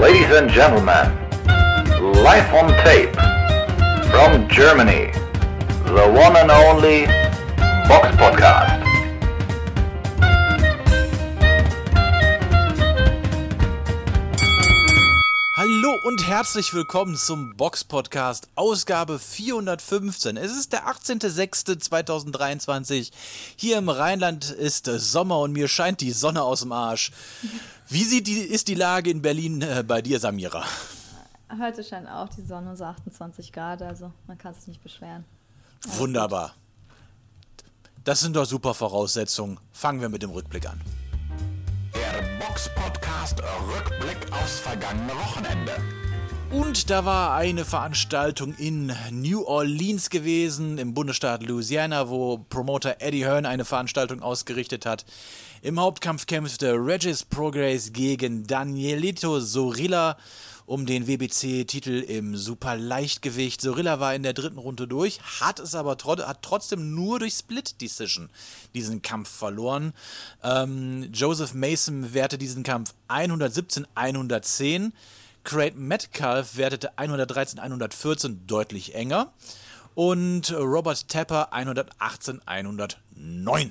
Ladies and gentlemen, live on tape from Germany, the one and only Box Podcast. Hallo und herzlich willkommen zum Box Podcast, Ausgabe 415. Es ist der 18.06.2023. Hier im Rheinland ist Sommer und mir scheint die Sonne aus dem Arsch. Wie sieht die, ist die Lage in Berlin äh, bei dir, Samira? Heute scheint auch die Sonne, so 28 Grad, also man kann sich nicht beschweren. Alles Wunderbar. Das sind doch super Voraussetzungen. Fangen wir mit dem Rückblick an. Der Box Podcast Rückblick aufs vergangene Wochenende. Und da war eine Veranstaltung in New Orleans gewesen, im Bundesstaat Louisiana, wo Promoter Eddie Hearn eine Veranstaltung ausgerichtet hat. Im Hauptkampf kämpfte Regis Progress gegen Danielito Sorilla um den WBC-Titel im Superleichtgewicht. Sorilla war in der dritten Runde durch, hat es aber tro hat trotzdem nur durch Split Decision diesen Kampf verloren. Ähm, Joseph Mason wertete diesen Kampf 117-110. Craig Metcalf wertete 113-114 deutlich enger. Und Robert Tepper 118-109.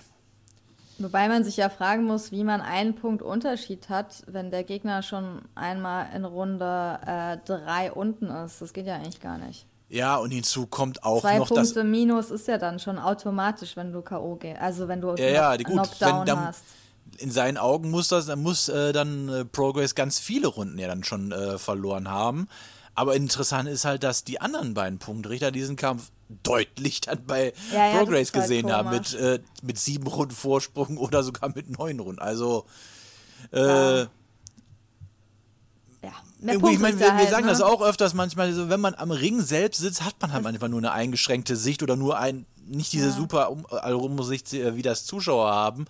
Wobei man sich ja fragen muss, wie man einen Punkt Unterschied hat, wenn der Gegner schon einmal in Runde äh, drei unten ist. Das geht ja eigentlich gar nicht. Ja, und hinzu kommt auch Zwei noch Punkte Minus ist ja dann schon automatisch, wenn du K.O. gehst. Also wenn du ja, ja, gut. Knockdown wenn, dann, hast. In seinen Augen muss das, muss äh, dann äh, Progress ganz viele Runden ja dann schon äh, verloren haben. Aber interessant ist halt, dass die anderen beiden Punktrichter diesen Kampf deutlich dann bei ja, ja, Progress halt gesehen haben, mit, äh, mit sieben Runden Vorsprung oder sogar mit neun Runden. Also, äh, Ja. Ja, Irgendwie, ich meine, wir, wir Punktrichter sagen halt, das ne? auch öfters manchmal, so, wenn man am Ring selbst sitzt, hat man halt manchmal nur eine eingeschränkte Sicht oder nur ein, nicht diese Ja. super Allrumsicht, äh, wie das Zuschauer haben.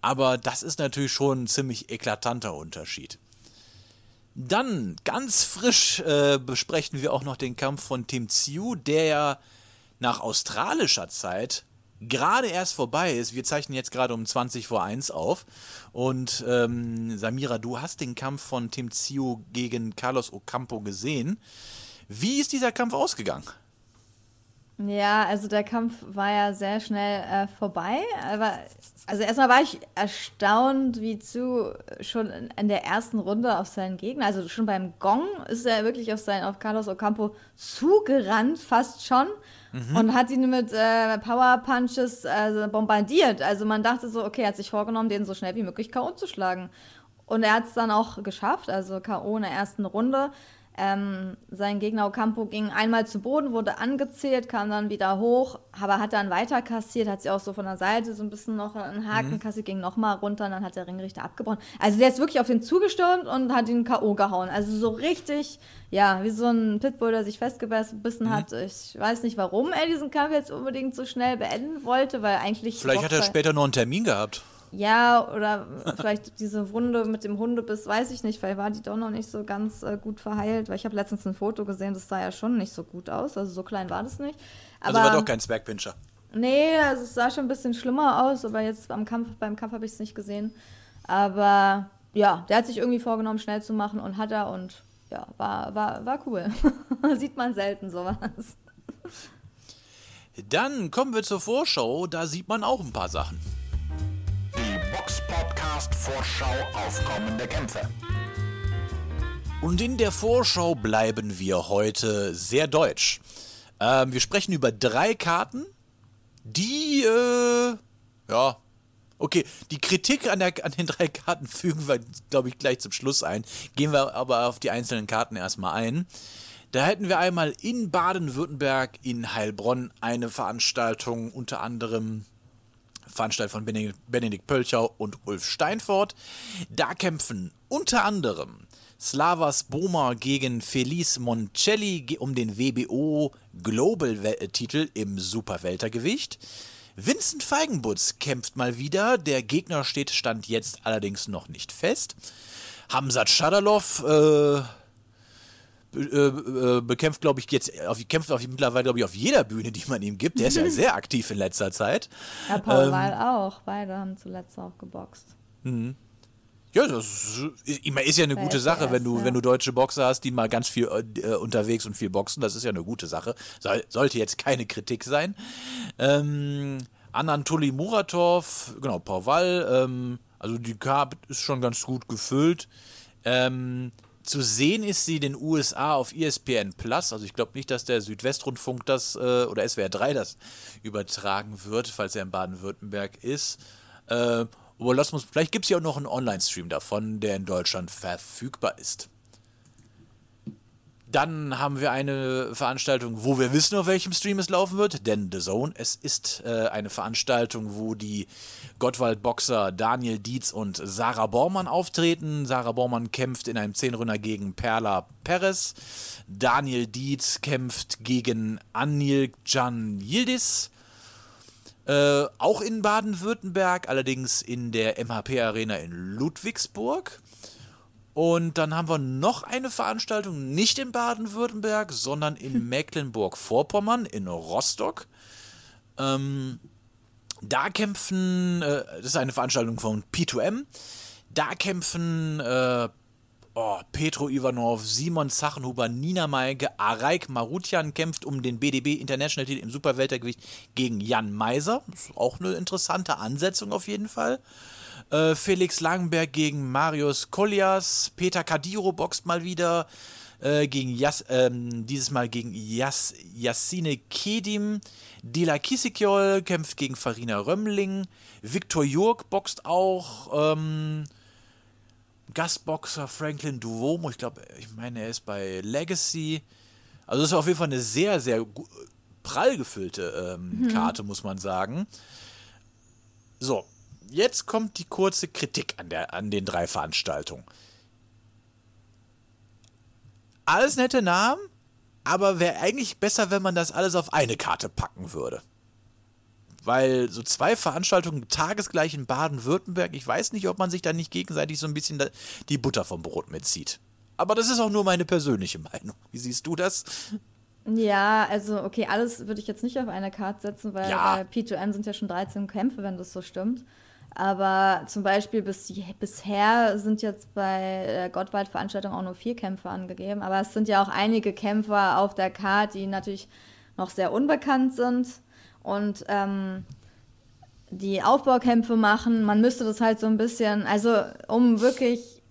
Aber das ist natürlich schon ein ziemlich eklatanter Unterschied. Dann, ganz frisch, äh, besprechen wir auch noch den Kampf von Tim Tsiu, der ja nach australischer Zeit gerade erst vorbei ist. Wir zeichnen jetzt gerade um 20 vor 1 auf. Und ähm, Samira, du hast den Kampf von Tim Tsiu gegen Carlos Ocampo gesehen. Wie ist dieser Kampf ausgegangen? Ja, also der Kampf war ja sehr schnell äh, vorbei. Aber also erstmal war ich erstaunt, wie zu schon in, in der ersten Runde auf seinen Gegner, also schon beim Gong ist er wirklich auf seinen auf Carlos Ocampo zugerannt, fast schon. Und hat ihn mit äh, Power Punches äh, bombardiert. Also man dachte so, okay, er hat sich vorgenommen, den so schnell wie möglich K.O. zu schlagen. Und er hat es dann auch geschafft, also K.O. in der ersten Runde. Ähm, sein Gegner Ocampo ging einmal zu Boden, wurde angezählt, kam dann wieder hoch, aber hat dann weiter kassiert, hat sie auch so von der Seite so ein bisschen noch einen Haken kassiert, ging nochmal runter und dann hat der Ringrichter abgebrochen. Also der ist wirklich auf den zugestürmt und hat ihn K.O. gehauen. Also so richtig, ja, wie so ein Pitbull, der sich festgebissen hat. Ich weiß nicht, warum er diesen Kampf jetzt unbedingt so schnell beenden wollte, weil eigentlich. Vielleicht hat er später noch einen Termin gehabt. Ja, oder vielleicht diese Wunde mit dem Hundebiss, weiß ich nicht, weil war die doch noch nicht so ganz äh, gut verheilt. Weil ich habe letztens ein Foto gesehen, das sah ja schon nicht so gut aus. Also so klein war das nicht. Also war doch kein Zwergpinscher. Nee, also es sah schon ein bisschen schlimmer aus, aber jetzt beim Kampf, beim Kampf habe ich es nicht gesehen. Aber ja, der hat sich irgendwie vorgenommen, schnell zu machen und hat er und ja, war, war, war cool. Sieht man selten sowas. Dann kommen wir zur Vorschau, da sieht man auch ein paar Sachen. Box Podcast Vorschau auf kommende Kämpfe. Und in der Vorschau bleiben wir heute sehr deutsch. Ähm, wir sprechen über drei Karten, die, äh, ja, okay, die Kritik an, der, an den drei Karten fügen wir, glaube ich, gleich zum Schluss ein. Gehen wir aber auf die einzelnen Karten erstmal ein. Da hätten wir einmal in Baden-Württemberg, in Heilbronn, eine Veranstaltung, unter anderem Veranstaltung von Benedikt, Pölchau und Ulf Steinfort. Da kämpfen unter anderem Slavas Boma gegen Felice Moncelli um den WBO Global We- äh, im Superweltergewicht. Vincent Feigenbutz kämpft mal wieder. Der Gegner steht Stand jetzt allerdings noch nicht fest. Hamzat Shadalov äh, äh, äh, bekämpft, glaube ich, jetzt auf, kämpft auf, mittlerweile, glaube ich, auf jeder Bühne, die man ihm gibt. Der ist ja sehr aktiv in letzter Zeit. Ja, Paul Ähm, Weil auch. Beide haben zuletzt auch geboxt. Ja, das ist, ist ja eine Bei gute Sache, SWR, wenn du, ja. wenn du deutsche Boxer hast, die mal ganz viel äh, unterwegs und viel boxen. Das ist ja eine gute Sache. Soll, sollte jetzt keine Kritik sein. Ähm, Anatoly Muratov, genau, Pauval, ähm, also die Karte ist schon ganz gut gefüllt. Ähm, zu sehen ist sie in den USA auf ESPN Plus. Also ich glaube nicht, dass der Südwestrundfunk das äh, oder SWR 3 das übertragen wird, falls er in Baden-Württemberg ist. Äh, aber lass uns, vielleicht gibt es ja auch noch einen Online-Stream davon, der in Deutschland verfügbar ist. Dann haben wir eine Veranstaltung, wo wir wissen, auf welchem Stream es laufen wird, denn The Zone. Es ist äh, eine Veranstaltung, wo die Gottwald-Boxer Daniel Dietz und Sarah Bormann auftreten. Sarah Bormann kämpft in einem Zehnrunner gegen Perla Perez. Daniel Dietz kämpft gegen Anil Can Yildiz. Äh, auch in Baden-Württemberg, allerdings in der MHP-Arena in Ludwigsburg. Und dann haben wir noch eine Veranstaltung, nicht in Baden-Württemberg, sondern in Mecklenburg-Vorpommern, in Rostock. Ähm, da kämpfen, äh, das ist eine Veranstaltung von P2M, da kämpfen äh, oh, Petro Ivanov, Simon Zachenhuber, Nina Meige, Araik Marutian kämpft um den BDB International Titel im Superweltergewicht gegen Jan Meiser. Das ist auch eine interessante Ansetzung auf jeden Fall. Äh, Felix Langenberg gegen Marius Kollias, Peter Kadiro boxt mal wieder äh, gegen Jas, ähm, dieses Mal gegen Jas, Yassine Kedim. Dila Kisikjol kämpft gegen Farina Römmling. Viktor Jurk boxt auch. Ähm, Gastboxer Franklin Duomo, ich glaube, ich meine, er ist bei Legacy. Also das ist auf jeden Fall eine sehr, sehr prall gefüllte ähm, Karte, muss man sagen. So, jetzt kommt die kurze Kritik an, der, an den drei Veranstaltungen. Alles nette Namen, aber wäre eigentlich besser, wenn man das alles auf eine Karte packen würde. Weil so zwei Veranstaltungen tagesgleich in Baden-Württemberg, ich weiß nicht, ob man sich da nicht gegenseitig so ein bisschen die Butter vom Brot mitzieht. Aber das ist auch nur meine persönliche Meinung. Wie siehst du das? Ja, also okay, alles würde ich jetzt nicht auf eine Karte setzen, weil Ja. bei P2N sind ja schon 13 Kämpfe, wenn das so stimmt. Aber zum Beispiel bis, bisher sind jetzt bei der Gottwald-Veranstaltung auch nur vier Kämpfe angegeben. Aber es sind ja auch einige Kämpfer auf der Karte, die natürlich noch sehr unbekannt sind und ähm, die Aufbaukämpfe machen. Man müsste das halt so ein bisschen, also um wirklich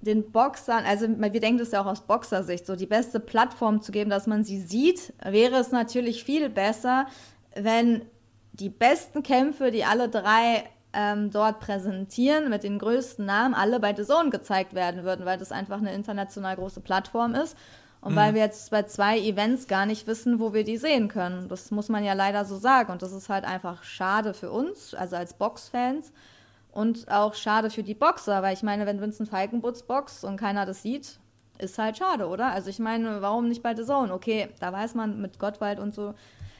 den Boxern, also wir denken das ja auch aus Boxersicht, so die beste Plattform zu geben, dass man sie sieht, wäre es natürlich viel besser, wenn die besten Kämpfe, die alle drei ähm, dort präsentieren, mit den größten Namen, alle bei The Zone gezeigt werden würden, weil das einfach eine international große Plattform ist. Und weil wir jetzt bei zwei Events gar nicht wissen, wo wir die sehen können. Das muss man ja leider so sagen. Und das ist halt einfach schade für uns, also als Boxfans. Und auch schade für die Boxer, weil ich meine, wenn Vincent Falkenbutz boxt und keiner das sieht, ist halt schade, oder? Also ich meine, warum nicht bei The Zone? Okay, da weiß man mit Gottwald und so,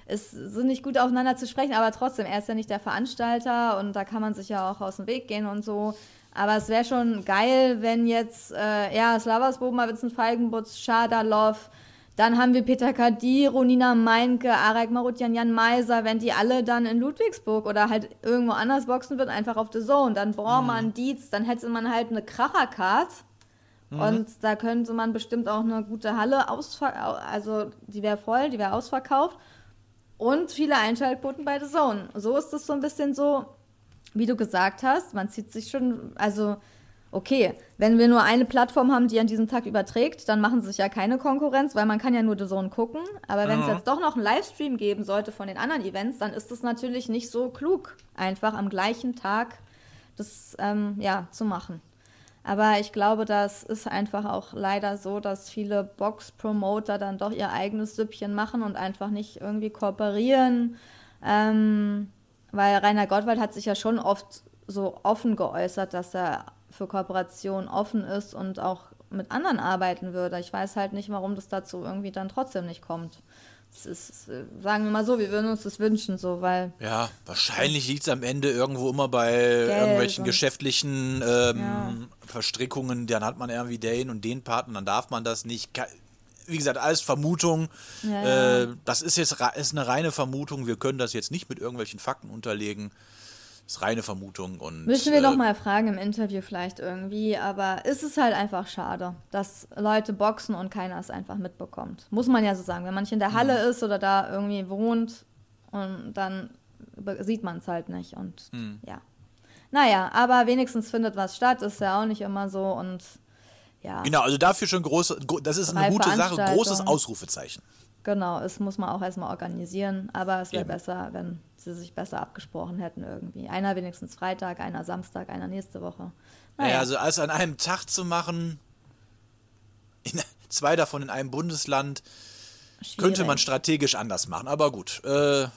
es sind nicht gut aufeinander zu sprechen, aber trotzdem, er ist ja nicht der Veranstalter und da kann man sich ja auch aus dem Weg gehen und so. Aber es wäre schon geil, wenn jetzt, äh, ja, Slavas Boma, Vincent Falkenbutz, Schadalov, dann haben wir Peter Kadiro, Nina Meinke, Arek Marutian, Jan Meiser, wenn die alle dann in Ludwigsburg oder halt irgendwo anders boxen würden, einfach auf The Zone. Dann Bormann, Dietz, dann hätte man halt eine Krachercard. Und da könnte man bestimmt auch eine gute Halle ausverkaufen, also die wäre voll, die wäre ausverkauft. Und viele Einschaltquoten bei The Zone. So ist es so ein bisschen so, wie du gesagt hast, man zieht sich schon, also okay, wenn wir nur eine Plattform haben, die an diesem Tag überträgt, dann machen sie sich ja keine Konkurrenz, weil man kann ja nur The Zone gucken. Aber wenn es jetzt doch noch einen Livestream geben sollte von den anderen Events, dann ist es natürlich nicht so klug, einfach am gleichen Tag das ähm, ja, zu machen. Aber ich glaube, das ist einfach auch leider so, dass viele Box-Promoter dann doch ihr eigenes Süppchen machen und einfach nicht irgendwie kooperieren. Ähm, weil Rainer Gottwald hat sich ja schon oft so offen geäußert, dass er für Kooperation offen ist und auch mit anderen arbeiten würde. Ich weiß halt nicht, warum das dazu irgendwie dann trotzdem nicht kommt. Ist, äh, sagen wir mal so, wir würden uns das wünschen, so, weil Ja, wahrscheinlich liegt es am Ende irgendwo immer bei irgendwelchen und- geschäftlichen ähm, Ja. Verstrickungen. Dann hat man irgendwie den und den Partner, dann darf man das nicht. Wie gesagt, alles Vermutung. Ja, ja. Äh, das ist jetzt ist eine reine Vermutung. Wir können das jetzt nicht mit irgendwelchen Fakten unterlegen. Ist reine Vermutung und. Müssen wir äh, doch mal fragen im Interview vielleicht irgendwie, aber es ist halt einfach schade, dass Leute boxen und keiner es einfach mitbekommt. Muss man ja so sagen. Wenn man nicht in der Halle Mhm. ist oder da irgendwie wohnt und dann sieht man es halt nicht und Mhm. ja. Naja, aber wenigstens findet was statt, ist ja auch nicht immer so und ja. Genau, also dafür schon große, gro- das ist eine gute Sache, großes. Ausrufezeichen. Genau, es muss man auch erstmal organisieren, aber es wäre besser, wenn sie sich besser abgesprochen hätten irgendwie. Einer wenigstens Freitag, einer Samstag, einer nächste Woche. Naja, also alles an einem Tag zu machen, in, zwei davon in einem Bundesland, könnte man schwierig. strategisch anders machen. Aber gut, äh,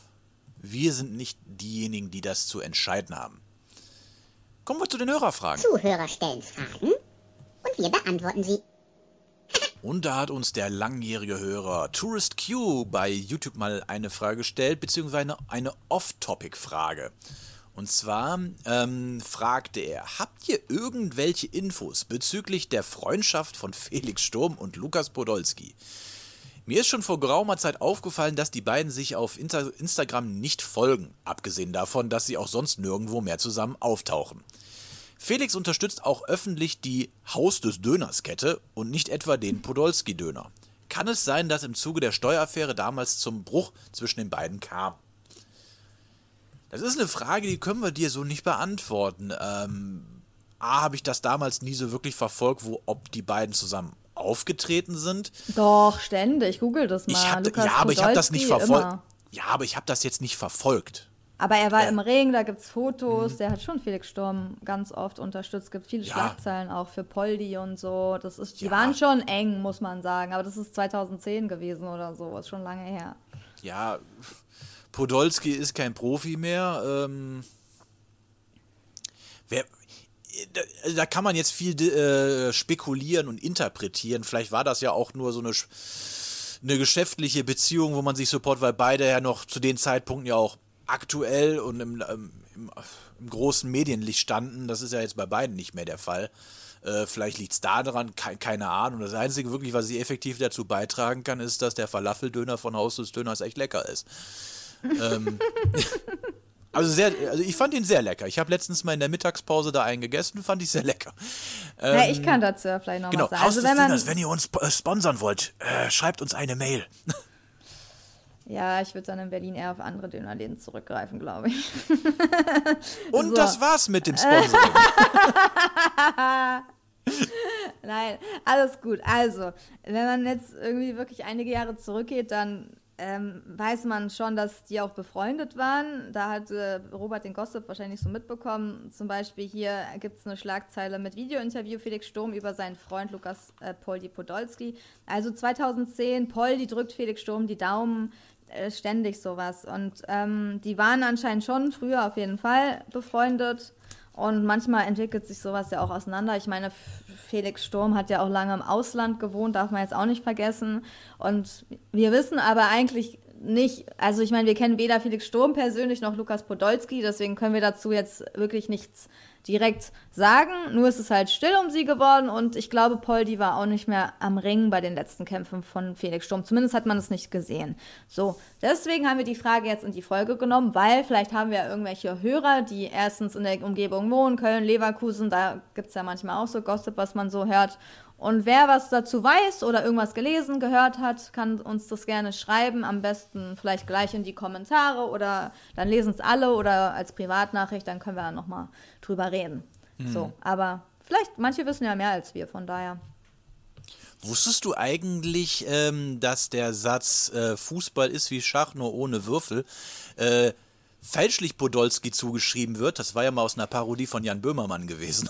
wir sind nicht diejenigen, die das zu entscheiden haben. Kommen wir zu den Hörerfragen. Zuhörer stellen Fragen und wir beantworten sie. Und da hat uns der langjährige Hörer Tourist Q bei YouTube mal eine Frage gestellt, beziehungsweise eine, eine Off-Topic-Frage. Und zwar ähm, fragte er, habt ihr irgendwelche Infos bezüglich der Freundschaft von Felix Sturm und Lukas Podolski? Mir ist schon vor geraumer Zeit aufgefallen, dass die beiden sich auf Instagram nicht folgen, abgesehen davon, dass sie auch sonst nirgendwo mehr zusammen auftauchen. Felix unterstützt auch öffentlich die Haus des Döners Kette und nicht etwa den Podolski-Döner. Kann es sein, dass im Zuge der Steueraffäre damals zum Bruch zwischen den beiden kam? Das ist eine Frage, die können wir dir so nicht beantworten. Ähm, A, habe ich das damals nie so wirklich verfolgt, wo, ob die beiden zusammen aufgetreten sind. Doch, ständig. Google das mal. Ich hab, Lukas ja, aber ich habe das nicht Podolski verfolgt. Ja, aber ich habe das jetzt nicht verfolgt. Aber er war Äh. im Ring, da gibt es Fotos. Der hat schon Felix Sturm ganz oft unterstützt. Es gibt viele Ja. Schlagzeilen auch für Poldi und so. Das ist, die Ja. waren schon eng, muss man sagen. Aber das ist 2010 gewesen oder so. Ist schon lange her. Ja, Podolski ist kein Profi mehr. Ähm, wer, da, da kann man jetzt viel äh, spekulieren und interpretieren. Vielleicht war das ja auch nur so eine, eine geschäftliche Beziehung, wo man sich support, weil beide ja noch zu den Zeitpunkten ja auch aktuell und im, ähm, im, im großen Medienlicht standen. Das ist ja jetzt bei beiden nicht mehr der Fall. Äh, vielleicht liegt es daran, ke keine Ahnung. Das Einzige wirklich, was ich effektiv dazu beitragen kann, ist, dass der Falafeldöner von Haus des Döners echt lecker ist. ähm, also sehr, also ich fand ihn sehr lecker. Ich habe letztens mal in der Mittagspause da einen gegessen, fand ich sehr lecker. ja, ich kann dazu vielleicht noch Genau, was sagen. Haus Also des wenn Döners, wenn ihr uns äh, sponsern wollt, äh, schreibt uns eine Mail. ja, ich würde dann in Berlin eher auf andere Dönerläden zurückgreifen, glaube ich. Und So. das war's mit dem Sponsoring. Nein, alles gut. Also, wenn man jetzt irgendwie wirklich einige Jahre zurückgeht, dann ähm, weiß man schon, dass die auch befreundet waren. Da hat äh, Robert den Gossip wahrscheinlich so mitbekommen. Zum Beispiel hier gibt es eine Schlagzeile mit Videointerview Felix Sturm über seinen Freund Lukas äh, Poldi Podolski. Also 2010, Poldi drückt Felix Sturm die Daumen. Äh, ständig sowas. Und ähm, die waren anscheinend schon früher auf jeden Fall befreundet. Und manchmal entwickelt sich sowas ja auch auseinander. Ich meine, Felix Sturm hat ja auch lange im Ausland gewohnt, darf man jetzt auch nicht vergessen. Und wir wissen aber eigentlich nicht, also ich meine, wir kennen weder Felix Sturm persönlich noch Lukas Podolski, deswegen können wir dazu jetzt wirklich nichts direkt sagen. Nur ist es halt still um sie geworden und ich glaube, Poldi war auch nicht mehr am Ring bei den letzten Kämpfen von Felix Sturm. Zumindest hat man es nicht gesehen. So, deswegen haben wir die Frage jetzt in die Folge genommen, weil vielleicht haben wir irgendwelche Hörer, die erstens in der Umgebung wohnen, Köln, Leverkusen, da gibt es ja manchmal auch so Gossip, was man so hört. Und wer was dazu weiß oder irgendwas gelesen, gehört hat, kann uns das gerne schreiben. Am besten vielleicht gleich in die Kommentare oder dann lesen es alle oder als Privatnachricht, dann können wir dann nochmal drüber reden. So, aber vielleicht, manche wissen ja mehr als wir, von daher. Wusstest du eigentlich, ähm, dass der Satz äh, Fußball ist wie Schach, nur ohne Würfel, äh, fälschlich Podolski zugeschrieben wird? Das war ja mal aus einer Parodie von Jan Böhmermann gewesen.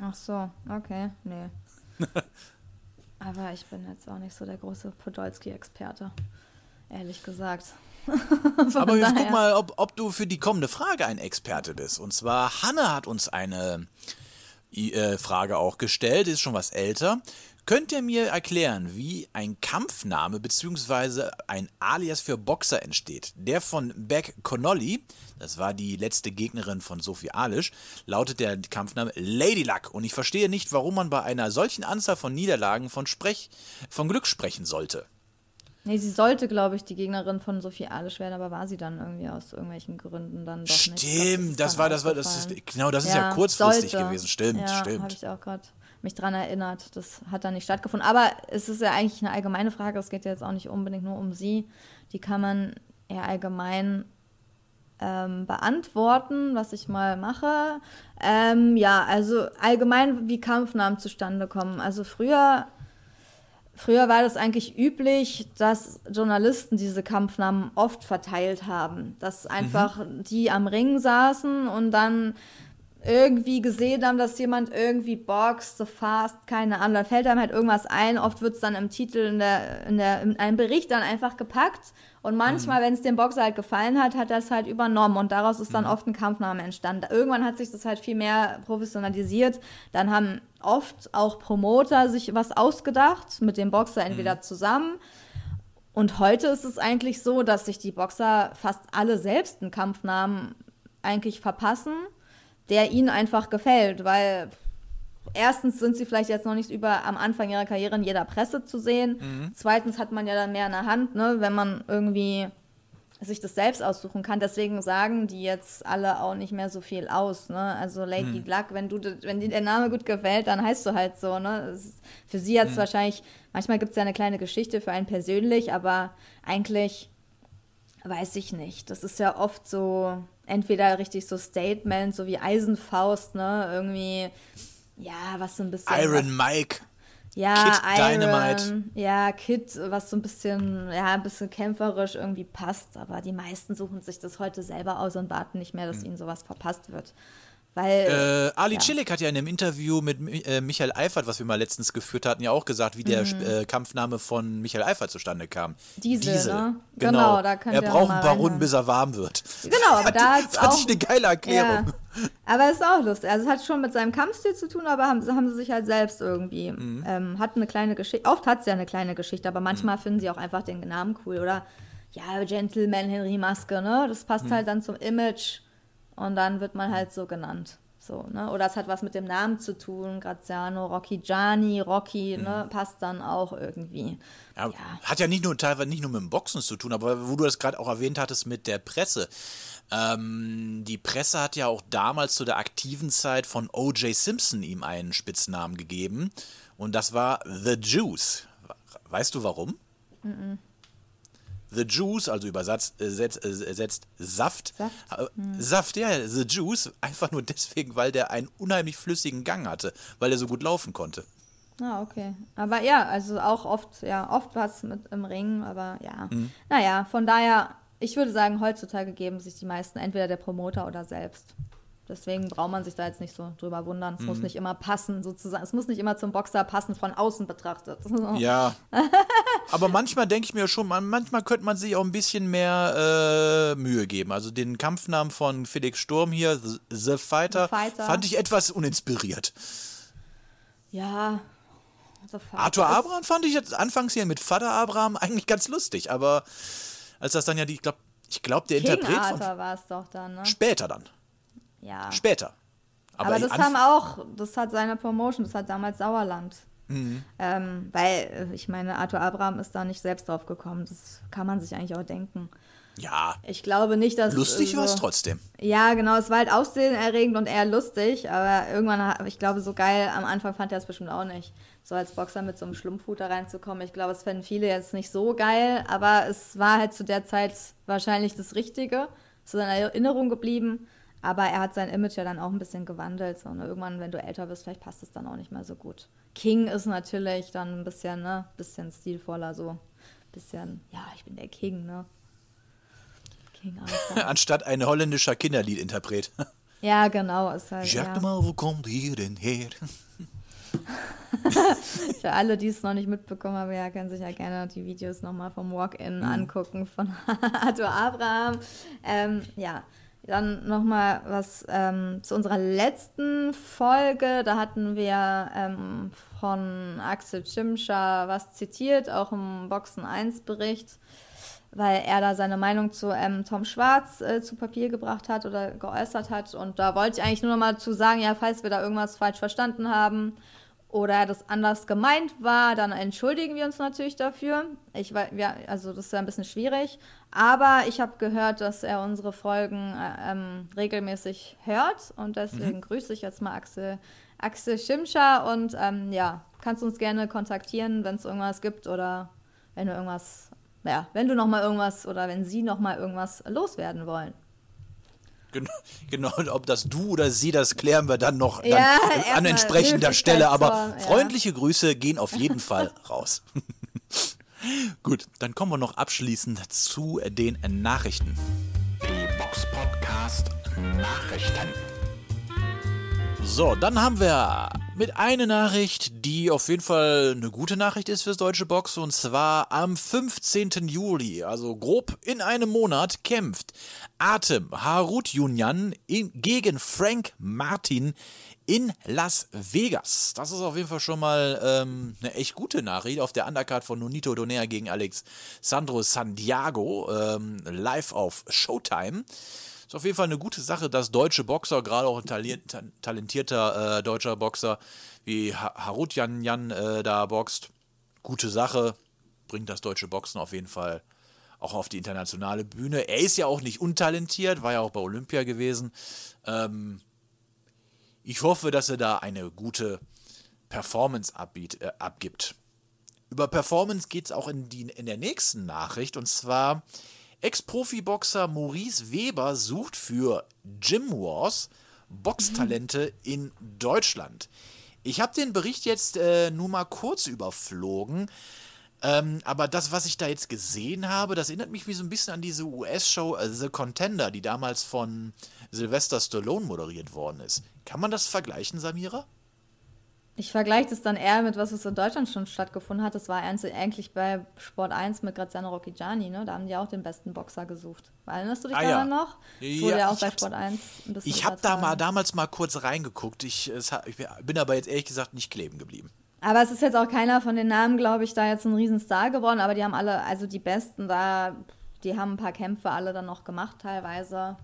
Ach so, okay, nee. aber ich bin jetzt auch nicht so der große Podolski-Experte, ehrlich gesagt. Aber jetzt guck mal, ob, ob du für die kommende Frage ein Experte bist. Und zwar, Hanne hat uns eine äh, Frage auch gestellt, ist schon was älter. Könnt ihr mir erklären, wie ein Kampfname bzw. ein Alias für Boxer entsteht? Der von Beck Connolly, das war die letzte Gegnerin von Sophie Alisch, lautet der Kampfname Lady Luck. Und ich verstehe nicht, warum man bei einer solchen Anzahl von Niederlagen von, Sprech, von Glück sprechen sollte. Nee, sie sollte, glaube ich, die Gegnerin von Sophie Alisch werden, aber war sie dann irgendwie aus irgendwelchen Gründen dann doch nicht. Stimmt, das, dann war, das war, das ist, genau, das ist ja, kurzfristig sollte. gewesen. Stimmt, ja, habe stimmt. ich auch gerade mich dran erinnert. Das hat dann nicht stattgefunden. Aber es ist ja eigentlich eine allgemeine Frage. Es geht ja jetzt auch nicht unbedingt nur um sie. Die kann man eher allgemein ähm, beantworten, was ich mal mache. Ähm, ja, also allgemein, wie Kampfnamen zustande kommen. Also früher, früher war das eigentlich üblich, dass Journalisten diese Kampfnamen oft verteilt haben. Dass einfach die am Ring saßen und dann irgendwie gesehen haben, dass jemand irgendwie boxt, so fast, keine Ahnung, dann fällt einem halt irgendwas ein. Oft wird es dann im Titel, in, der, in, der, in einem Bericht dann einfach gepackt. Und manchmal, wenn es dem Boxer halt gefallen hat, hat er es halt übernommen. Und daraus ist dann oft ein Kampfname entstanden. Irgendwann hat sich das halt viel mehr professionalisiert. Dann haben oft auch Promoter sich was ausgedacht, mit dem Boxer entweder zusammen. Und heute ist es eigentlich so, dass sich die Boxer fast alle selbst einen Kampfnamen eigentlich verpassen, der ihnen einfach gefällt, weil erstens sind sie vielleicht jetzt noch nicht über am Anfang ihrer Karriere in jeder Presse zu sehen. Zweitens hat man ja dann mehr in der Hand, ne, wenn man irgendwie sich das selbst aussuchen kann. Deswegen sagen die jetzt alle auch nicht mehr so viel aus. Ne? Also Lady Luck, wenn du wenn dir der Name gut gefällt, dann heißt du halt so. Ne? Ist für sie jetzt wahrscheinlich, manchmal gibt es ja eine kleine Geschichte für einen persönlich, aber eigentlich weiß ich nicht. Das ist ja oft so, entweder richtig so Statement, so wie Eisenfaust, ne? Irgendwie, ja, was so ein bisschen. Iron Mike. ja, Kid Iron, Dynamite. Ja, Kid, was so ein bisschen, ja, ein bisschen kämpferisch irgendwie passt. Aber die meisten suchen sich das heute selber aus und warten nicht mehr, dass ihnen sowas verpasst wird. Weil. Äh, Ali ja. Chilik hat ja in einem Interview mit Mi- äh, Michael Eifert, was wir mal letztens geführt hatten, ja auch gesagt, wie der äh, Kampfname von Michael Eifert zustande kam. Mhm. Diesel, ne? Genau, Genau, da könnt er braucht ein paar Runden, bis er warm wird. Genau, aber da hat's fand auch- ich eine geile Erklärung. Ja. Aber es ist auch lustig. Also es hat schon mit seinem Kampfstil zu tun, aber haben, haben sie sich halt selbst irgendwie. Mhm. Ähm, hat eine kleine Geschichte. Oft hat es ja eine kleine Geschichte, aber Mhm. manchmal finden sie auch einfach den Namen cool. Oder ja, Gentleman Henry Maske, ne? Das Mhm. passt halt dann zum Image und dann wird man halt so genannt. So, ne? Oder es hat was mit dem Namen zu tun. Graziano, Rocky Gianni, Rocky, ne? Passt dann auch irgendwie. Mhm. Ja, Ja. Hat ja nicht nur teilweise nicht nur mit dem Boxen zu tun, aber wo du das gerade auch erwähnt hattest mit der Presse. Ähm, die Presse hat ja auch damals zu der aktiven Zeit von O.J. Simpson ihm einen Spitznamen gegeben. Und das war The Juice. Weißt du warum? The Juice, also übersetzt äh, setzt, äh, setzt Saft. Saft? Äh, Saft, ja, The Juice, einfach nur deswegen, weil der einen unheimlich flüssigen Gang hatte, weil er so gut laufen konnte. Ah, okay. Aber ja, also auch oft, ja, oft was mit im Ring, aber ja. Mhm. Naja, von daher, ich würde sagen, heutzutage geben sich die meisten entweder der Promoter oder selbst. Deswegen braucht man sich da jetzt nicht so drüber wundern. Es Mhm. muss nicht immer passen, sozusagen. Es muss nicht immer zum Boxer passen, von außen betrachtet. Ja. Aber manchmal denke ich mir schon, man, manchmal könnte man sich auch ein bisschen mehr äh, Mühe geben. Also den Kampfnamen von Felix Sturm hier, The, The Fighter, The Fighter. fand ich etwas uninspiriert. Ja. So Arthur ist- Abraham fand ich jetzt anfangs hier mit Vater Abraham eigentlich ganz lustig, aber als das dann ja die, ich glaube, ich glaube, der King Interpret Arthur war es doch dann, ne? später dann. Ja. Später. Aber, das anf- haben auch, das hat seine Promotion, das hat damals Sauerland. Mhm. Ähm, weil, äh, ich meine, Arthur Abraham ist da nicht selbst drauf gekommen. Das kann man sich eigentlich auch denken. Ja, Ich glaube nicht, dass. lustig äh, war es so, trotzdem. Ja, genau, es war halt aufsehenerregend und eher lustig, aber irgendwann, ich glaube, so geil, am Anfang fand er es bestimmt auch nicht. So als Boxer mit so einem Schlumpfhut da reinzukommen. Ich glaube, es fänden viele jetzt nicht so geil, aber es war halt zu der Zeit wahrscheinlich das Richtige. Es ist in Erinnerung geblieben, aber er hat sein Image ja dann auch ein bisschen gewandelt. So, ne? Irgendwann, wenn du älter bist, vielleicht passt es dann auch nicht mehr so gut. King ist natürlich dann ein bisschen, ne, bisschen stilvoller, so. Bisschen, ja, ich bin der King, ne? King Arthur. Anstatt ein holländischer Kinderliedinterpret. Ja, genau, ist halt. Sag ja. mal, wo kommt ihr denn her? Für alle, die es noch nicht mitbekommen haben, ja, können sich ja gerne die Videos nochmal vom Walk-In angucken von Arthur Abraham. Ähm, ja, dann nochmal was ähm, zu unserer letzten Folge. Da hatten wir ähm, von Axel Chimscher was zitiert, auch im Boxen 1 Bericht, weil er da seine Meinung zu ähm, Tom Schwarz äh, zu Papier gebracht hat oder geäußert hat. Und da wollte ich eigentlich nur noch mal zu sagen, ja, falls wir da irgendwas falsch verstanden haben oder das anders gemeint war, dann entschuldigen wir uns natürlich dafür. Ich weiß, ja, also das ist ja ein bisschen schwierig. Aber ich habe gehört, dass er unsere Folgen äh, ähm, regelmäßig hört und deswegen mhm. grüße ich jetzt mal Axel, Axel Schimscher und ähm, ja, kannst uns gerne kontaktieren, wenn es irgendwas gibt oder wenn du irgendwas, ja, wenn du noch mal irgendwas oder wenn sie noch mal irgendwas loswerden wollen. Genau, genau, ob das du oder sie, das klären wir dann noch dann ja, an entsprechender Stelle. Aber ja. freundliche Grüße gehen auf jeden Fall raus. Gut, dann kommen wir noch abschließend zu den Nachrichten. Die Box Podcast Nachrichten. So, dann haben wir mit einer Nachricht, die auf jeden Fall eine gute Nachricht ist fürs deutsche Boxen. Und zwar am 15. Juli, also grob in einem Monat, kämpft Atem Harut Junyan gegen Frank Martin in Las Vegas. Das ist auf jeden Fall schon mal ähm, eine echt gute Nachricht. Auf der Undercard von Nonito Donaire gegen Alex Sandro Santiago, ähm, live auf Showtime. Ist auf jeden Fall eine gute Sache, dass deutsche Boxer, gerade auch ein talentierter äh, deutscher Boxer wie Harut Jan Jan äh, da boxt. Gute Sache, bringt das deutsche Boxen auf jeden Fall auch auf die internationale Bühne. Er ist ja auch nicht untalentiert, war ja auch bei Olympia gewesen. Ähm, ich hoffe, dass er da eine gute Performance abbiet, äh, abgibt. Über Performance geht es auch in, die, in der nächsten Nachricht und zwar Ex-Profi-Boxer Maurice Weber sucht für Gym Wars Boxtalente in Deutschland. Ich habe den Bericht jetzt äh, nur mal kurz überflogen. Ähm, aber das, was ich da jetzt gesehen habe, das erinnert mich wie so ein bisschen an diese US-Show äh, The Contender, die damals von Sylvester Stallone moderiert worden ist. Kann man das vergleichen, Samira? Ich vergleiche das dann eher mit was, was in Deutschland schon stattgefunden hat. Das war eigentlich bei Sport 1 mit Graziano Rocchigiani, ne? Da haben die auch den besten Boxer gesucht. Erinnerst du dich ah, daran ja. noch? Das ja, wurde ja auch bei Sport 1 ein bisschen Ich habe da mal damals mal kurz reingeguckt. Ich, es, ich bin aber jetzt ehrlich gesagt nicht kleben geblieben. Aber es ist jetzt auch keiner von den Namen, glaube ich, da jetzt ein Riesenstar geworden. Aber die haben alle, also die Besten da, die haben ein paar Kämpfe alle dann noch gemacht teilweise.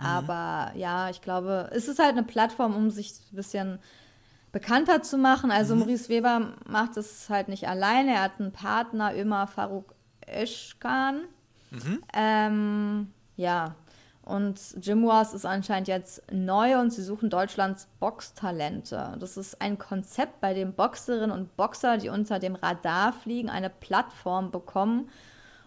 Mhm. Aber ja, ich glaube, es ist halt eine Plattform, um sich ein bisschen bekannter zu machen. Also mhm. Maurice Weber macht es halt nicht alleine. Er hat einen Partner, Ömer Farouk Eschkan. Mhm. Ähm, ja, und Jim Wars ist anscheinend jetzt neu und sie suchen Deutschlands Boxtalente. Das ist ein Konzept, bei dem Boxerinnen und Boxer, die unter dem Radar fliegen, eine Plattform bekommen,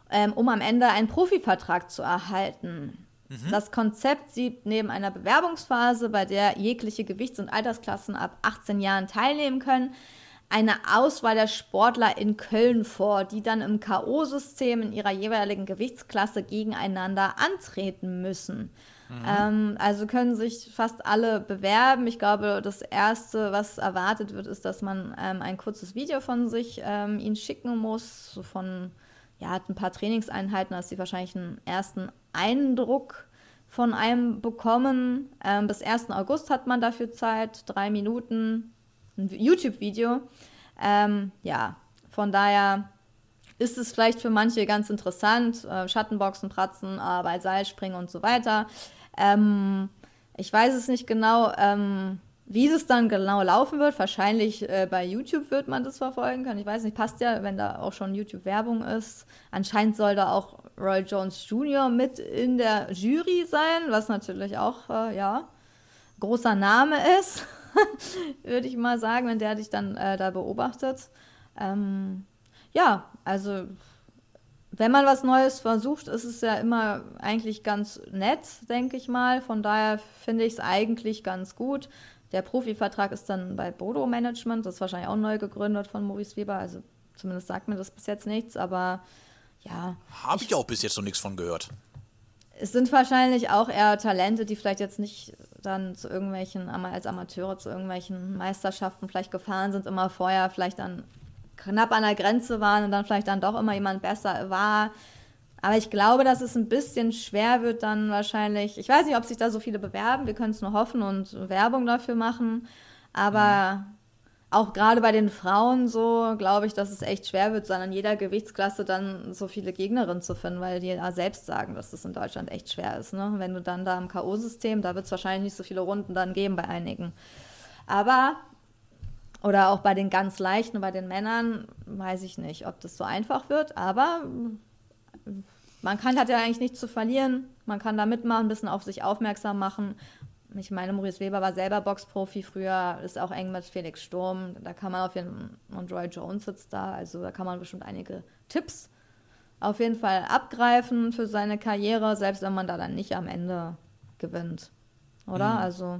ähm, um am Ende einen Profivertrag zu erhalten. Mhm. Das Konzept sieht neben einer Bewerbungsphase, bei der jegliche Gewichts- und Altersklassen ab 18 Jahren teilnehmen können, eine Auswahl der Sportler in Köln vor, die dann im K.O.-System in ihrer jeweiligen Gewichtsklasse gegeneinander antreten müssen. Mhm. Ähm, also können sich fast alle bewerben. Ich glaube, das Erste, was erwartet wird, ist, dass man ähm, ein kurzes Video von sich ähm, ihnen schicken muss, so von ja, ein paar Trainingseinheiten, dass sie wahrscheinlich einen ersten Eindruck von einem bekommen. Ähm, bis 1. August hat man dafür Zeit, drei Minuten, ein YouTube-Video. Ähm, ja, von daher ist es vielleicht für manche ganz interessant. Äh, Schattenboxen, Pratzen, äh, bei Seilspringen und so weiter. Ähm, ich weiß es nicht genau. Ähm, wie es dann genau laufen wird, wahrscheinlich äh, bei YouTube wird man das verfolgen können. Ich weiß nicht, passt ja, wenn da auch schon YouTube-Werbung ist. Anscheinend soll da auch Roy Jones Jr. mit in der Jury sein, was natürlich auch, äh, ja, großer Name ist, würde ich mal sagen, wenn der dich dann äh, da beobachtet. Ähm, ja, also wenn man was Neues versucht, ist es ja immer eigentlich ganz nett, denke ich mal. Von daher finde ich es eigentlich ganz gut. Der Profivertrag ist dann bei Bodo Management, das ist wahrscheinlich auch neu gegründet von Maurice Weber, also zumindest sagt mir das bis jetzt nichts, aber ja. Habe ich auch bis jetzt noch nichts von gehört. Es sind wahrscheinlich auch eher Talente, die vielleicht jetzt nicht dann zu irgendwelchen, als Amateure zu irgendwelchen Meisterschaften vielleicht gefahren sind, immer vorher vielleicht dann knapp an der Grenze waren und dann vielleicht dann doch immer jemand besser war. Aber ich glaube, dass es ein bisschen schwer wird dann wahrscheinlich. Ich weiß nicht, ob sich da so viele bewerben. Wir können es nur hoffen und Werbung dafür machen. Aber mhm. auch gerade bei den Frauen so, glaube ich, dass es echt schwer wird, dann in jeder Gewichtsklasse dann so viele Gegnerinnen zu finden, weil die ja selbst sagen, dass das in Deutschland echt schwer ist. Ne? Wenn du dann da im K.O.-System, da wird es wahrscheinlich nicht so viele Runden dann geben bei einigen. Aber Oder auch bei den ganz leichten, bei den Männern, weiß ich nicht, ob das so einfach wird, aber man kann, hat ja eigentlich nichts zu verlieren. Man kann da mitmachen, ein bisschen auf sich aufmerksam machen. Ich meine, Maurice Weber war selber Boxprofi früher, ist auch eng mit Felix Sturm. Da kann man auf jeden Fall, und Roy Jones sitzt da, also da kann man bestimmt einige Tipps auf jeden Fall abgreifen für seine Karriere, selbst wenn man da dann nicht am Ende gewinnt. Oder? Mhm. Also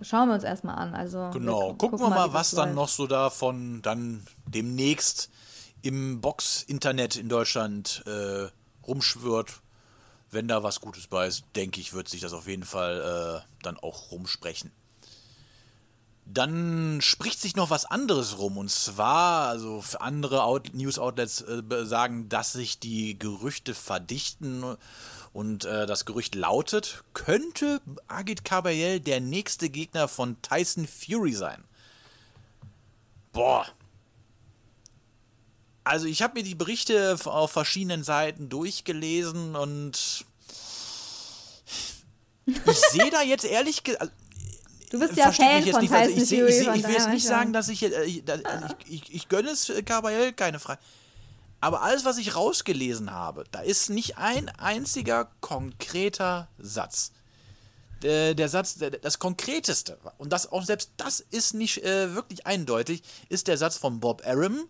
schauen wir uns erstmal an. Also, genau, wir, gucken, wir mal, was dann noch so davon dann demnächst im Box-Internet in Deutschland äh, rumschwirrt. Wenn da was Gutes bei ist, denke ich, wird sich das auf jeden Fall äh, dann auch rumsprechen. Dann spricht sich noch was anderes rum. Und zwar, also andere Out News-Outlets äh, sagen, dass sich die Gerüchte verdichten. Und äh, das Gerücht lautet, könnte Agit Kabayel der nächste Gegner von Tyson Fury sein? Boah. Also ich habe mir die Berichte auf verschiedenen Seiten durchgelesen und ich sehe da jetzt ehrlich gesagt, also Du bist ja Fan von Tyson also ich. Ich, ich, ich will jetzt nicht sagen, dass ich, äh, ich, ich, ich, gönne es Gabriel, keine Frage. Aber alles, was ich rausgelesen habe, da ist nicht ein einziger konkreter Satz. Der, der Satz, der, das konkreteste, und das auch selbst das ist nicht äh, wirklich eindeutig, ist der Satz von Bob Arum,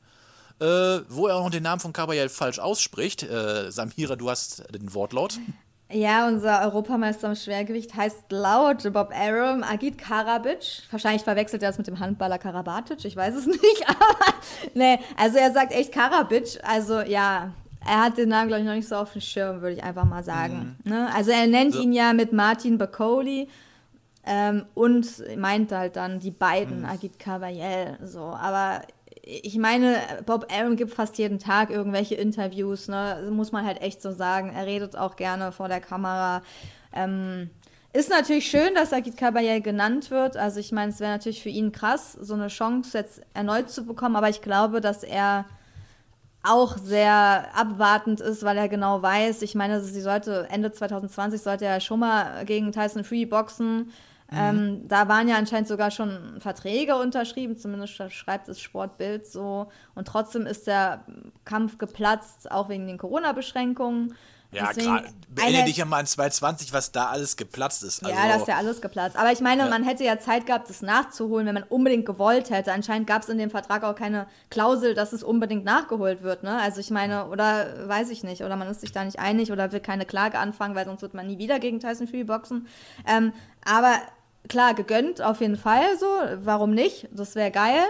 äh, wo er auch noch den Namen von Gabriel falsch ausspricht. Äh, Samira, du hast den Wortlaut. Ja, unser Europameister im Schwergewicht heißt laut Bob Arum Agit Karabic. Wahrscheinlich verwechselt er das mit dem Handballer Karabatic, ich weiß es nicht. Aber nee, also er sagt echt Karabic. Also ja, er hat den Namen, glaube ich, noch nicht so auf dem Schirm, würde ich einfach mal sagen. Mhm. Ne? Also er nennt so. ihn ja mit Martin Bacoli ähm, und meint halt dann die beiden, mhm. Agit Cavaliel. So, aber ich meine, Bob Aaron gibt fast jeden Tag irgendwelche Interviews, ne? muss man halt echt so sagen. Er redet auch gerne vor der Kamera. Ähm, ist natürlich schön, dass Agit Kabayel genannt wird. Also ich meine, es wäre natürlich für ihn krass, so eine Chance jetzt erneut zu bekommen. Aber ich glaube, dass er auch sehr abwartend ist, weil er genau weiß, ich meine, sie sollte Ende 2020 sollte er schon mal gegen Tyson Free boxen. Mhm. Ähm, da waren ja anscheinend sogar schon Verträge unterschrieben, zumindest schreibt es Sportbild so. Und trotzdem ist der Kampf geplatzt, auch wegen den Corona-Beschränkungen. Ja. Erinnere dich ja mal an 2020, was da alles geplatzt ist. Also ja, da ist ja alles geplatzt. Aber ich meine, ja. man hätte ja Zeit gehabt, das nachzuholen, wenn man unbedingt gewollt hätte. Anscheinend gab es in dem Vertrag auch keine Klausel, dass es unbedingt nachgeholt wird. Ne? Also ich meine, oder weiß ich nicht, oder man ist sich da nicht einig oder will keine Klage anfangen, weil sonst wird man nie wieder gegen Tyson Fury boxen. Ähm, aber klar, gegönnt auf jeden Fall so. Warum nicht? Das wäre geil.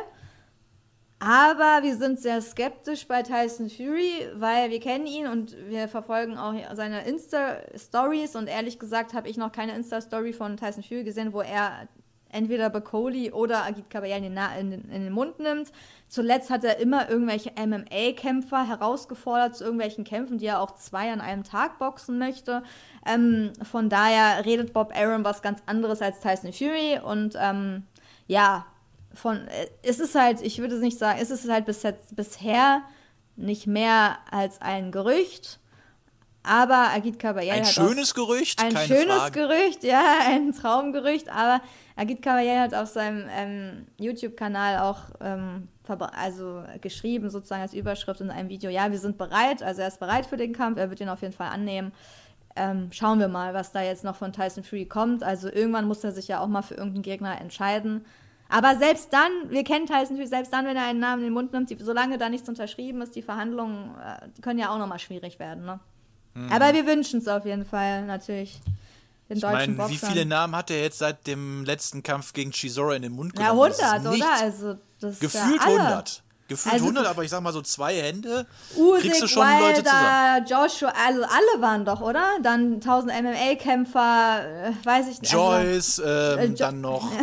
Aber wir sind sehr skeptisch bei Tyson Fury, weil wir kennen ihn und wir verfolgen auch seine Insta-Stories. Und ehrlich gesagt habe ich noch keine Insta-Story von Tyson Fury gesehen, wo er entweder Bacoli oder Agit Kabayel in, in, in, den Mund nimmt. Zuletzt hat er immer irgendwelche MMA-Kämpfer herausgefordert zu irgendwelchen Kämpfen, die er auch zwei an einem Tag boxen möchte. Ähm, von daher redet Bob Aaron was ganz anderes als Tyson Fury und ähm, ja, von äh, es ist halt, ich würde nicht sagen, es ist halt bis jetzt, bisher nicht mehr als ein Gerücht. Aber Agit Kabayel Ein schönes Gerücht, Ein schönes Frage. Gerücht, ja, ein Traumgerücht. Aber Agit Kabayel hat auf seinem ähm, YouTube-Kanal auch ähm, also geschrieben, sozusagen als Überschrift in einem Video, ja, wir sind bereit, also er ist bereit für den Kampf, er wird ihn auf jeden Fall annehmen. Ähm, schauen wir mal, was da jetzt noch von Tyson Fury kommt. Also irgendwann muss er sich ja auch mal für irgendeinen Gegner entscheiden. Aber selbst dann, wir kennen Tyson Fury, selbst dann, wenn er einen Namen in den Mund nimmt, die, solange da nichts unterschrieben ist, die Verhandlungen äh, die können ja auch nochmal schwierig werden. Ne? Mhm. Aber wir wünschen es auf jeden Fall natürlich. Den ich meine, wie viele Namen hat er jetzt seit dem letzten Kampf gegen Chisora in den Mund genommen? Ja, 100, oder? Also, das Gefühlt ja 100. Gefühlt also, 100, aber ich sag mal so zwei Hände. Usyk, kriegst du schon Wilder, Leute zusammen. Joshua, also alle waren doch, oder? Dann 1000 MMA-Kämpfer, äh, weiß ich nicht. Also Joyce, also, äh, jo dann noch.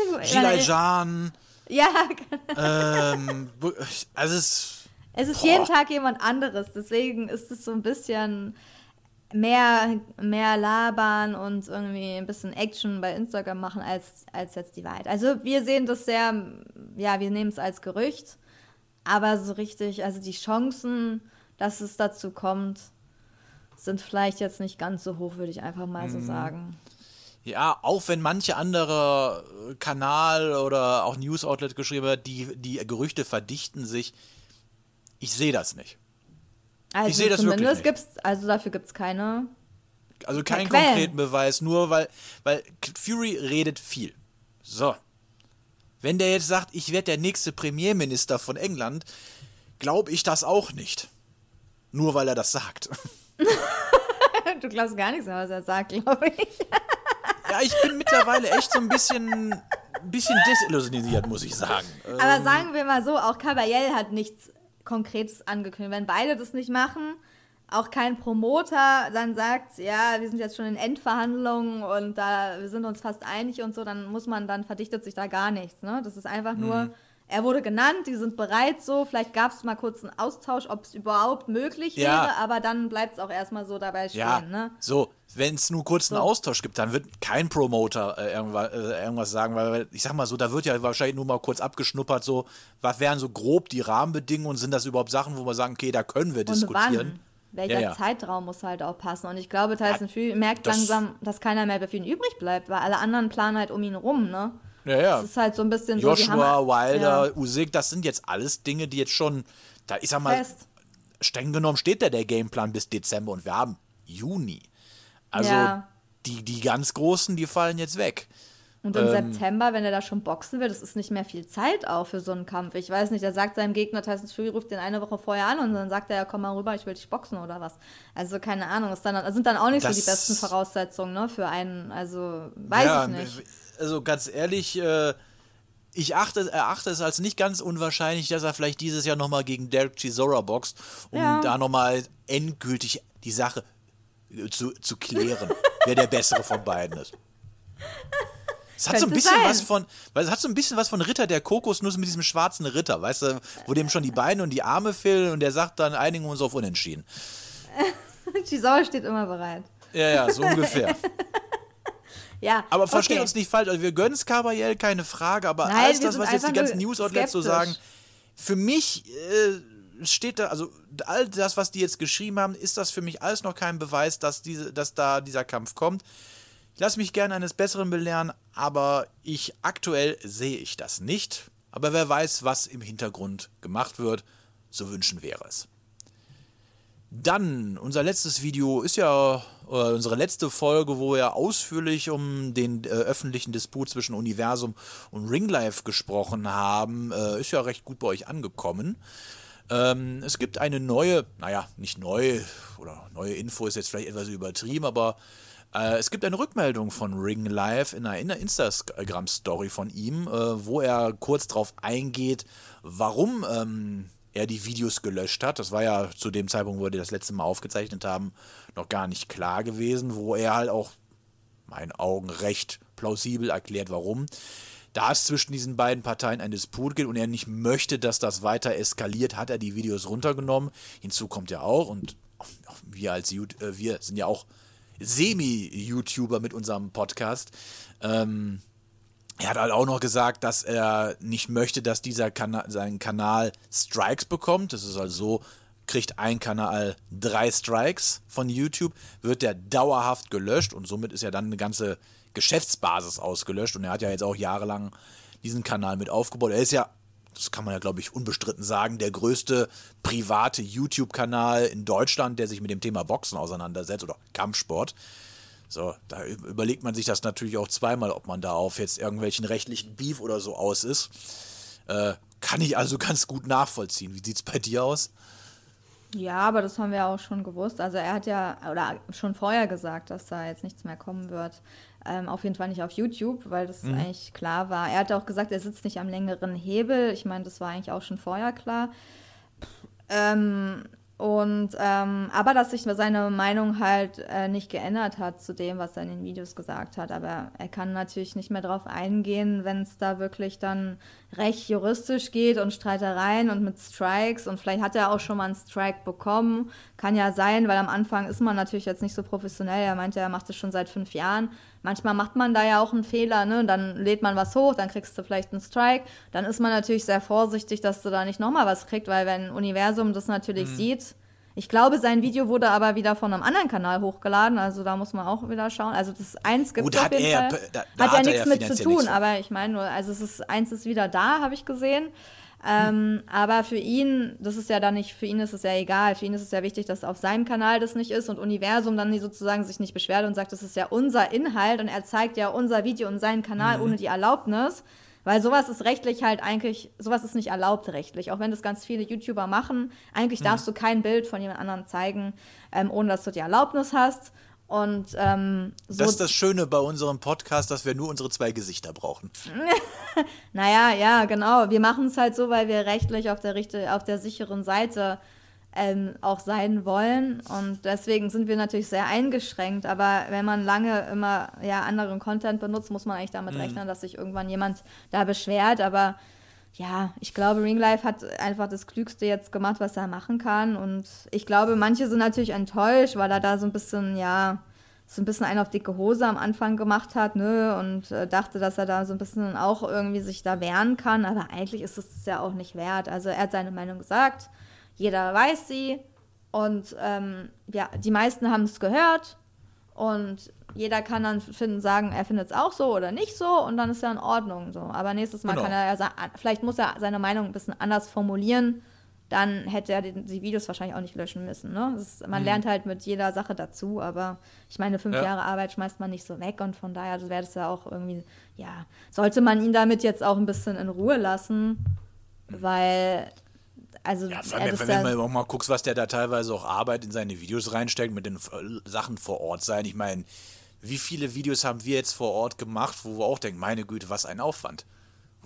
Ähm, Gilajan. Ja. ähm, also es. Es ist boah. jeden Tag jemand anderes, deswegen ist es so ein bisschen mehr, mehr labern und irgendwie ein bisschen Action bei Instagram machen als, als jetzt die Wahrheit. Also wir sehen das sehr, ja, wir nehmen es als Gerücht, aber so richtig, also die Chancen, dass es dazu kommt, sind vielleicht jetzt nicht ganz so hoch, würde ich einfach mal so mhm. sagen. Ja, auch wenn manche andere Kanal oder auch News-Outlet geschrieben hat, die, die Gerüchte verdichten sich. Ich sehe das nicht. Also sehe das wirklich nicht. gibt's, also dafür gibt es keine. Also keinen Quellen. konkreten Beweis, nur weil, weil Fury redet viel. So. Wenn der jetzt sagt, ich werde der nächste Premierminister von England, glaube ich das auch nicht. Nur weil er das sagt. Du glaubst gar nichts mehr, was er sagt, glaube ich. Ja, ich bin mittlerweile echt so ein bisschen, bisschen desillusioniert, muss ich sagen. Aber sagen wir mal so, auch Caballel hat nichts Konkretes angekündigt. Wenn beide das nicht machen, auch kein Promoter dann sagt, ja, wir sind jetzt schon in Endverhandlungen und da wir sind uns fast einig und so, dann muss man, dann verdichtet sich da gar nichts. Ne? Das ist einfach nur, Mhm. Er wurde genannt, die sind bereit so, vielleicht gab es mal kurz einen Austausch, ob es überhaupt möglich Ja. wäre, aber dann bleibt es auch erstmal so dabei stehen. ja, Ne? so, wenn es nur kurz einen So. Austausch gibt, dann wird kein Promoter äh, irgendwas, äh, irgendwas sagen, weil ich sag mal so, da wird ja wahrscheinlich nur mal kurz abgeschnuppert, so, was wären so grob die Rahmenbedingungen, sind das überhaupt Sachen, wo wir sagen, okay, da können wir Und diskutieren. wann? Welcher Ja, ja. Zeitraum muss halt auch passen. Und ich glaube, Tyson Fury merkt das- langsam, dass keiner mehr für ihn übrig bleibt, weil alle anderen planen halt um ihn rum, ne? Ja, ja. Das ist halt so ein bisschen so. Joshua, haben- Wilder, Ja, Usyk, das sind jetzt alles Dinge, die jetzt schon, da ich sag mal, fest. streng genommen steht da der Gameplan bis Dezember und wir haben Juni. Also Ja. die, die ganz Großen, die fallen jetzt weg. Und im ähm, September, wenn er da schon boxen will, das ist nicht mehr viel Zeit auch für so einen Kampf. Ich weiß nicht, er sagt seinem Gegner, Tyson Fury ruft den eine Woche vorher an und dann sagt er, ja, komm mal rüber, ich will dich boxen oder was. Also keine Ahnung, ist dann, sind dann auch nicht so die besten Voraussetzungen ne, für einen, also weiß ich nicht. Also ganz ehrlich, äh, ich achte, erachte es als nicht ganz unwahrscheinlich, dass er vielleicht dieses Jahr nochmal gegen Derek Chisora boxt, um Ja. da nochmal endgültig die Sache äh, zu, zu klären, wer der bessere von beiden ist. Es hat so ein bisschen sein. was von, weil es hat so ein bisschen was von Ritter der Kokosnuss mit diesem schwarzen Ritter, weißt du, wo dem schon die Beine und die Arme fehlen und der sagt dann, einigen wir uns auf Unentschieden. Chisora steht immer bereit. Ja, ja, so ungefähr. Ja, Aber versteht okay. uns nicht falsch, also wir gönnen es Caballel, keine Frage, aber Nein, alles das, was jetzt die ganzen News-Outlets so sagen, für mich äh, steht da, also all das, was die jetzt geschrieben haben, ist das für mich alles noch kein Beweis, dass, diese, dass da dieser Kampf kommt. Ich lasse mich gerne eines Besseren belehren, aber ich aktuell sehe ich das nicht. Aber wer weiß, was im Hintergrund gemacht wird, so wünschen wäre es. Dann, unser letztes Video ist ja unsere letzte Folge, wo wir ausführlich um den äh, öffentlichen Disput zwischen Universum und Ringlife gesprochen haben. Äh, ist ja recht gut bei euch angekommen. Ähm, es gibt eine neue, naja, nicht neu, oder neue Info ist jetzt vielleicht etwas übertrieben, aber äh, es gibt eine Rückmeldung von Ring Live in einer, in einer Instagram-Story von ihm, äh, wo er kurz darauf eingeht, warum ähm, er die Videos gelöscht hat. Das war ja zu dem Zeitpunkt, wo wir das letzte Mal aufgezeichnet haben, noch gar nicht klar gewesen, wo er halt auch meinen Augen recht plausibel erklärt, warum. Da es zwischen diesen beiden Parteien ein Disput gibt und er nicht möchte, dass das weiter eskaliert, hat er die Videos runtergenommen. Hinzu kommt ja auch, und wir als äh, wir sind ja auch Semi-YouTuber mit unserem Podcast. Ähm, er hat halt auch noch gesagt, dass er nicht möchte, dass dieser Kana sein Kanal Strikes bekommt. Das ist also so, kriegt ein Kanal drei Strikes von YouTube, wird der dauerhaft gelöscht und somit ist ja dann eine ganze Geschäftsbasis ausgelöscht. Und er hat ja jetzt auch jahrelang diesen Kanal mit aufgebaut. Er ist ja, das kann man ja glaube ich unbestritten sagen, der größte private YouTube-Kanal in Deutschland, der sich mit dem Thema Boxen auseinandersetzt oder Kampfsport. So, da überlegt man sich das natürlich auch zweimal, ob man da auf jetzt irgendwelchen rechtlichen Beef oder so aus ist. Äh, kann ich also ganz gut nachvollziehen. Wie sieht's bei dir aus? Ja, aber das haben wir auch schon gewusst. Also er hat ja, oder schon vorher gesagt, dass da jetzt nichts mehr kommen wird. Ähm, auf jeden Fall nicht auf YouTube, weil das eigentlich klar war. Er hat auch gesagt, er sitzt nicht am längeren Hebel. Ich meine, das war eigentlich auch schon vorher klar. Ähm, und ähm, aber dass sich seine Meinung halt äh, nicht geändert hat zu dem, was er in den Videos gesagt hat. Aber er kann natürlich nicht mehr drauf eingehen, wenn es da wirklich dann recht juristisch geht und Streitereien und mit Strikes und vielleicht hat er auch schon mal einen Strike bekommen. Kann ja sein, weil am Anfang ist man natürlich jetzt nicht so professionell. Er meinte, er macht es schon seit fünf Jahren. Manchmal macht man da ja auch einen Fehler, ne? Dann lädt man was hoch, dann kriegst du vielleicht einen Strike. Dann ist man natürlich sehr vorsichtig, dass du da nicht nochmal was kriegst, weil wenn Universum das natürlich sieht, Ich glaube, sein Video wurde aber wieder von einem anderen Kanal hochgeladen, also da muss man auch wieder schauen. Also das eins gibt Gut, auf hat jeden er- Fall. da- da hat hat ja nichts mit zu tun, aber ich meine nur, also es ist eins ist wieder da, habe ich gesehen. Ähm, aber für ihn, das ist ja dann nicht, für ihn ist es ja egal. Für ihn ist es ja wichtig, dass auf seinem Kanal das nicht ist und Universum dann sozusagen sich nicht beschwert und sagt, das ist ja unser Inhalt und er zeigt ja unser Video und seinen Kanal Mhm. ohne die Erlaubnis. Weil sowas ist rechtlich halt eigentlich, sowas ist nicht erlaubt rechtlich, auch wenn das ganz viele YouTuber machen. Eigentlich darfst Mhm. du kein Bild von jemand anderem zeigen, ähm, ohne dass du die Erlaubnis hast. Und ähm, so, Das ist das Schöne bei unserem Podcast, dass wir nur unsere zwei Gesichter brauchen. naja, ja, genau. Wir machen es halt so, weil wir rechtlich auf der, auf der sicheren Seite ähm, auch sein wollen. Und deswegen sind wir natürlich sehr eingeschränkt. Aber wenn man lange immer ja, anderen Content benutzt, muss man eigentlich damit rechnen, dass sich irgendwann jemand da beschwert. Aber ja, ich glaube, Ringlife hat einfach das Klügste jetzt gemacht, was er machen kann. Und ich glaube, manche sind natürlich enttäuscht, weil er da so ein bisschen, ja, so ein bisschen einen auf dicke Hose am Anfang gemacht hat, ne, und äh, dachte, dass er da so ein bisschen auch irgendwie sich da wehren kann, aber eigentlich ist es ja auch nicht wert. Also er hat seine Meinung gesagt, jeder weiß sie und ähm, ja, die meisten haben es gehört und jeder kann dann finden, sagen, er findet es auch so oder nicht so und dann ist ja in Ordnung so. Aber nächstes Mal Genau. kann er ja sa- vielleicht muss er seine Meinung ein bisschen anders formulieren. Dann hätte er die, die Videos wahrscheinlich auch nicht löschen müssen. Ne? Ist, man lernt halt mit jeder Sache dazu, aber ich meine, fünf Ja. Jahre Arbeit schmeißt man nicht so weg und von daher wäre das ja auch irgendwie, ja, sollte man ihn damit jetzt auch ein bisschen in Ruhe lassen, weil, also, Ja, allem, wenn, wenn man auch mal guckst, was der da teilweise auch Arbeit in seine Videos reinsteckt, mit den Sachen vor Ort sein. Ich meine, wie viele Videos haben wir jetzt vor Ort gemacht, wo wir auch denken, meine Güte, was ein Aufwand.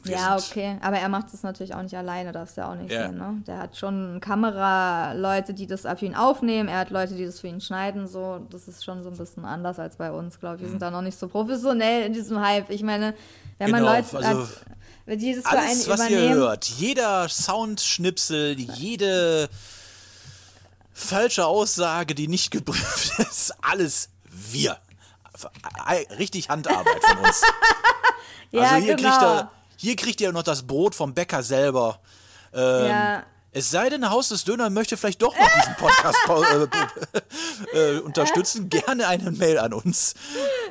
Ja, okay. Aber er macht das natürlich auch nicht alleine, darfst du ja auch nicht Ja. sehen, ne? Der hat schon Kameraleute, die das für ihn aufnehmen, er hat Leute, die das für ihn schneiden, so. Das ist schon so ein bisschen anders als bei uns, glaube ich. Wir sind da noch nicht so professionell in diesem Hype. Ich meine, wenn man Genau, Leute also hat, die das für einen Alles, was ihr hört, jeder Soundschnipsel, jede falsche Aussage, die nicht geprüft ist, alles wir. Richtig Handarbeit von uns. ja, also hier, genau. kriegt ihr, hier kriegt ihr noch das Brot vom Bäcker selber. Ähm, ja. Es sei denn, Haus des Döner möchte vielleicht doch noch diesen Podcast äh, äh, unterstützen. Gerne eine Mail an uns.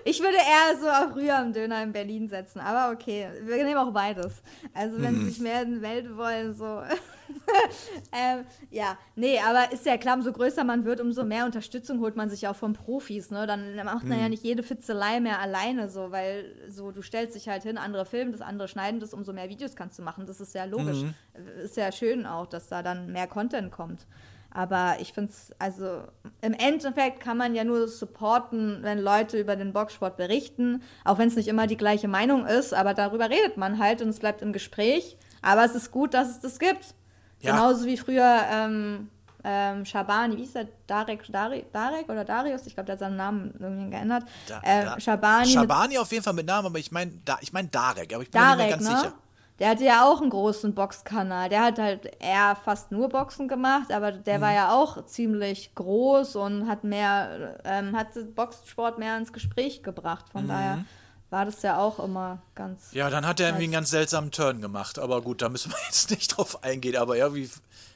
Ich würde eher so auf Rühr am Döner in Berlin setzen, aber okay, wir nehmen auch beides. Also wenn Mhm. sie sich mehr in die Welt wollen, so. ähm, ja, nee, aber ist ja klar, umso größer man wird, umso mehr Unterstützung holt man sich auch von Profis, ne? Dann macht Mhm. man ja nicht jede Fitzelei mehr alleine so, weil so, du stellst dich halt hin, andere filmen das, andere schneiden das, umso mehr Videos kannst du machen. Das ist ja logisch. Mhm. Ist ja schön auch, dass da dann mehr Content kommt. Aber ich finde es, also im Endeffekt kann man ja nur supporten, wenn Leute über den Boxsport berichten, auch wenn es nicht immer die gleiche Meinung ist, aber darüber redet man halt und es bleibt im Gespräch. Aber es ist gut, dass es das gibt. Ja. Genauso wie früher ähm, ähm, Schabani, wie hieß der? Darek, Dari, Darek oder Darius? Ich glaube, der hat seinen Namen irgendwie geändert. Da- äh, da- Schabani. Schabani auf jeden Fall mit Namen, aber ich meine da, ich mein Darek, aber ich bin mir Darek, nicht mehr ganz ne? sicher. Der hatte ja auch einen großen Boxkanal. Der hat halt eher fast nur Boxen gemacht, aber der Mhm. war ja auch ziemlich groß und hat mehr, ähm, hat Boxsport mehr ins Gespräch gebracht. Von daher war das ja auch immer ganz. Mhm. Ja, dann hat er irgendwie einen ganz seltsamen Turn gemacht. Aber gut, da müssen wir jetzt nicht drauf eingehen. Aber irgendwie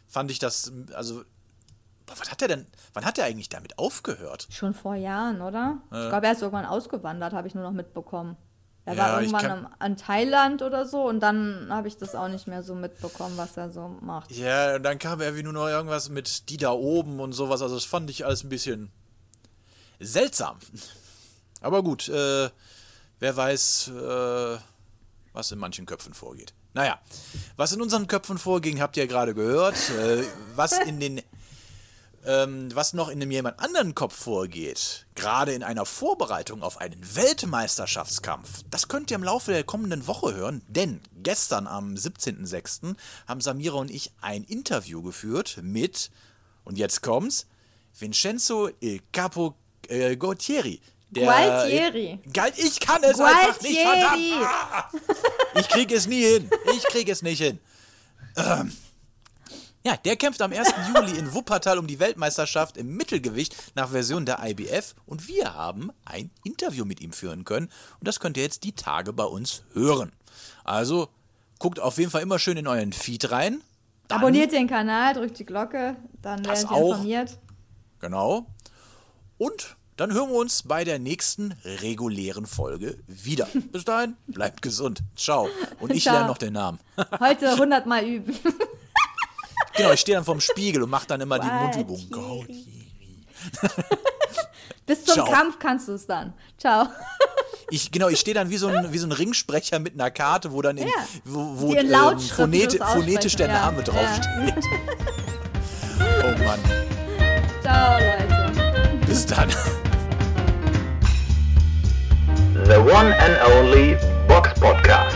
fand ich das, also, was hat er denn, wann hat er eigentlich damit aufgehört? Schon vor Jahren, oder? Ich glaube, er ist irgendwann ausgewandert, habe ich nur noch mitbekommen. Er Ja, war irgendwann kann- an Thailand oder so und dann habe ich das auch nicht mehr so mitbekommen, was er so macht. Ja, und dann kam irgendwie nur noch irgendwas mit die da oben und sowas. Also das fand ich alles ein bisschen seltsam. Aber gut, äh, wer weiß, äh, was in manchen Köpfen vorgeht. Naja, was in unseren Köpfen vorging, habt ihr gerade gehört. Äh, was in den ähm, was noch in einem jemand anderen Kopf vorgeht, gerade in einer Vorbereitung auf einen Weltmeisterschaftskampf, das könnt ihr im Laufe der kommenden Woche hören, denn gestern am 17.06. haben Samira und ich ein Interview geführt mit, und jetzt kommt's, Vincenzo Il Capo äh, Gualtieri. Der, Gualtieri. Gal ich kann es einfach nicht, verdammt! Gualtieri. Ah! Ich krieg es nie hin. Ich krieg es nicht hin. Ähm. Ja, der kämpft am 1. Juli in Wuppertal um die Weltmeisterschaft im Mittelgewicht nach Version der IBF und wir haben ein Interview mit ihm führen können und das könnt ihr jetzt die Tage bei uns hören. Also guckt auf jeden Fall immer schön in euren Feed rein. Dann- Abonniert den Kanal, drückt die Glocke, dann werdet ihr auch. informiert. Genau. Und dann hören wir uns bei der nächsten regulären Folge wieder. Bis dahin, bleibt gesund. Ciao. Und ich Ciao. lerne noch den Namen. Heute 100 Mal üben. Genau, ich stehe dann vorm Spiegel und mache dann immer die. Mundübung. Bis zum Ciao. Kampf kannst du es dann. Ciao. Ich, genau, ich stehe dann wie so, ein, wie so ein Ringsprecher mit einer Karte, wo dann in, Ja. wo, wo in ähm, phoneti phonetisch der aussprechen, ja. Name draufsteht. Oh Mann. Ciao, Leute. Bis dann. The one and only Box Podcast.